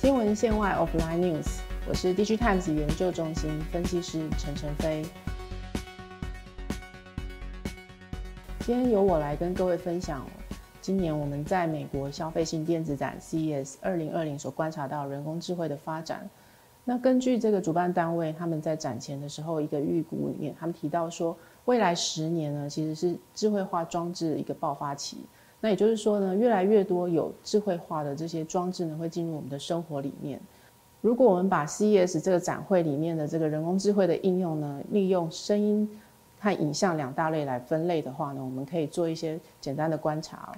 新闻线外 （Offline News），我是 DG Times 研究中心分析师陈晨飞。今天由我来跟各位分享，今年我们在美国消费性电子展 CES 二零二零所观察到人工智慧的发展。那根据这个主办单位他们在展前的时候一个预估里面，他们提到说，未来十年呢，其实是智慧化装置一个爆发期。那也就是说呢，越来越多有智慧化的这些装置呢，会进入我们的生活里面。如果我们把 CES 这个展会里面的这个人工智慧的应用呢，利用声音和影像两大类来分类的话呢，我们可以做一些简单的观察。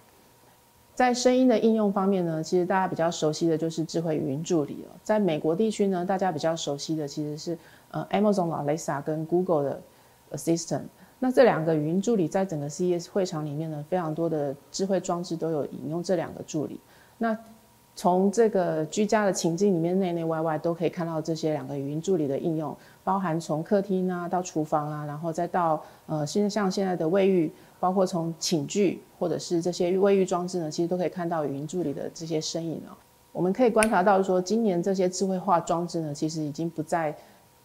在声音的应用方面呢，其实大家比较熟悉的就是智慧语音助理了。在美国地区呢，大家比较熟悉的其实是呃 Amazon 的 Alexa 跟 Google 的 Assistant。那这两个语音助理在整个 CES 会场里面呢，非常多的智慧装置都有引用这两个助理。那从这个居家的情境里面，内内外外都可以看到这些两个语音助理的应用，包含从客厅啊到厨房啊，然后再到呃，现在像现在的卫浴，包括从寝具或者是这些卫浴装置呢，其实都可以看到语音助理的这些身影哦。我们可以观察到说，今年这些智慧化装置呢，其实已经不再。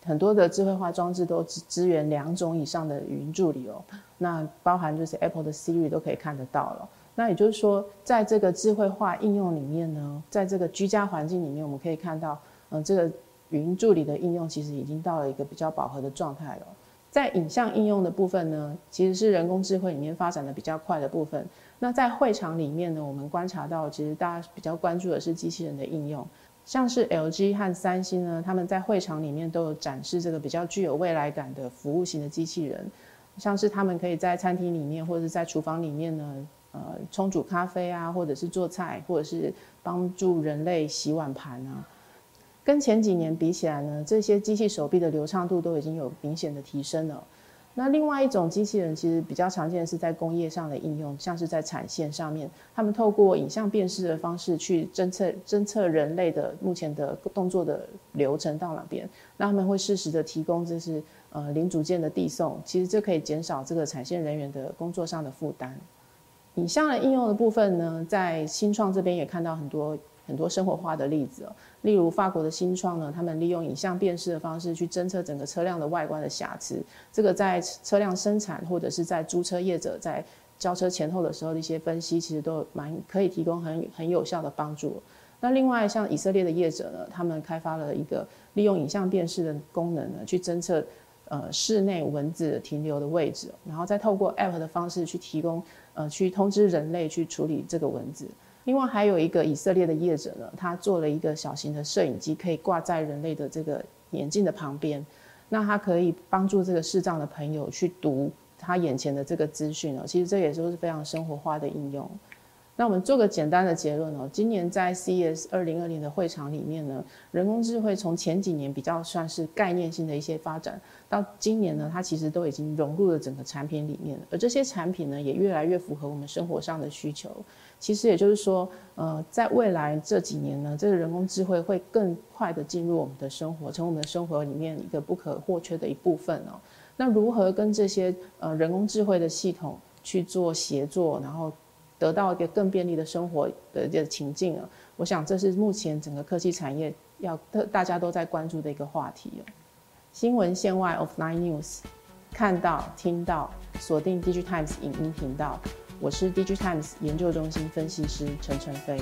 很多的智慧化装置都支支援两种以上的语音助理哦，那包含就是 Apple 的 Siri 都可以看得到了。那也就是说，在这个智慧化应用里面呢，在这个居家环境里面，我们可以看到，嗯，这个语音助理的应用其实已经到了一个比较饱和的状态了。在影像应用的部分呢，其实是人工智慧里面发展的比较快的部分。那在会场里面呢，我们观察到，其实大家比较关注的是机器人的应用。像是 LG 和三星呢，他们在会场里面都有展示这个比较具有未来感的服务型的机器人，像是他们可以在餐厅里面或者在厨房里面呢，呃，冲煮咖啡啊，或者是做菜，或者是帮助人类洗碗盘啊。跟前几年比起来呢，这些机器手臂的流畅度都已经有明显的提升了。那另外一种机器人其实比较常见的是在工业上的应用，像是在产线上面，他们透过影像辨识的方式去侦测侦测人类的目前的动作的流程到哪边，那他们会适时的提供就是呃零组件的递送，其实这可以减少这个产线人员的工作上的负担。影像的应用的部分呢，在新创这边也看到很多。很多生活化的例子哦，例如法国的新创呢，他们利用影像辨识的方式去侦测整个车辆的外观的瑕疵，这个在车辆生产或者是在租车业者在交车前后的时候的一些分析，其实都蛮可以提供很很有效的帮助。那另外像以色列的业者呢，他们开发了一个利用影像辨识的功能呢，去侦测呃室内蚊子停留的位置，然后再透过 App 的方式去提供呃去通知人类去处理这个蚊子。另外还有一个以色列的业者呢，他做了一个小型的摄影机，可以挂在人类的这个眼镜的旁边，那他可以帮助这个视障的朋友去读他眼前的这个资讯哦。其实这也都是非常生活化的应用。那我们做个简单的结论哦，今年在 CES 二零二零的会场里面呢，人工智慧从前几年比较算是概念性的一些发展，到今年呢，它其实都已经融入了整个产品里面，而这些产品呢，也越来越符合我们生活上的需求。其实也就是说，呃，在未来这几年呢，这个人工智慧会更快的进入我们的生活，成为我们的生活里面一个不可或缺的一部分哦。那如何跟这些呃人工智慧的系统去做协作，然后？得到一个更便利的生活的这情境了，我想这是目前整个科技产业要大家都在关注的一个话题哦。新闻线外 （Offline News），看到、听到，锁定 Digitimes 影音频道。我是 Digitimes 研究中心分析师陈晨飞。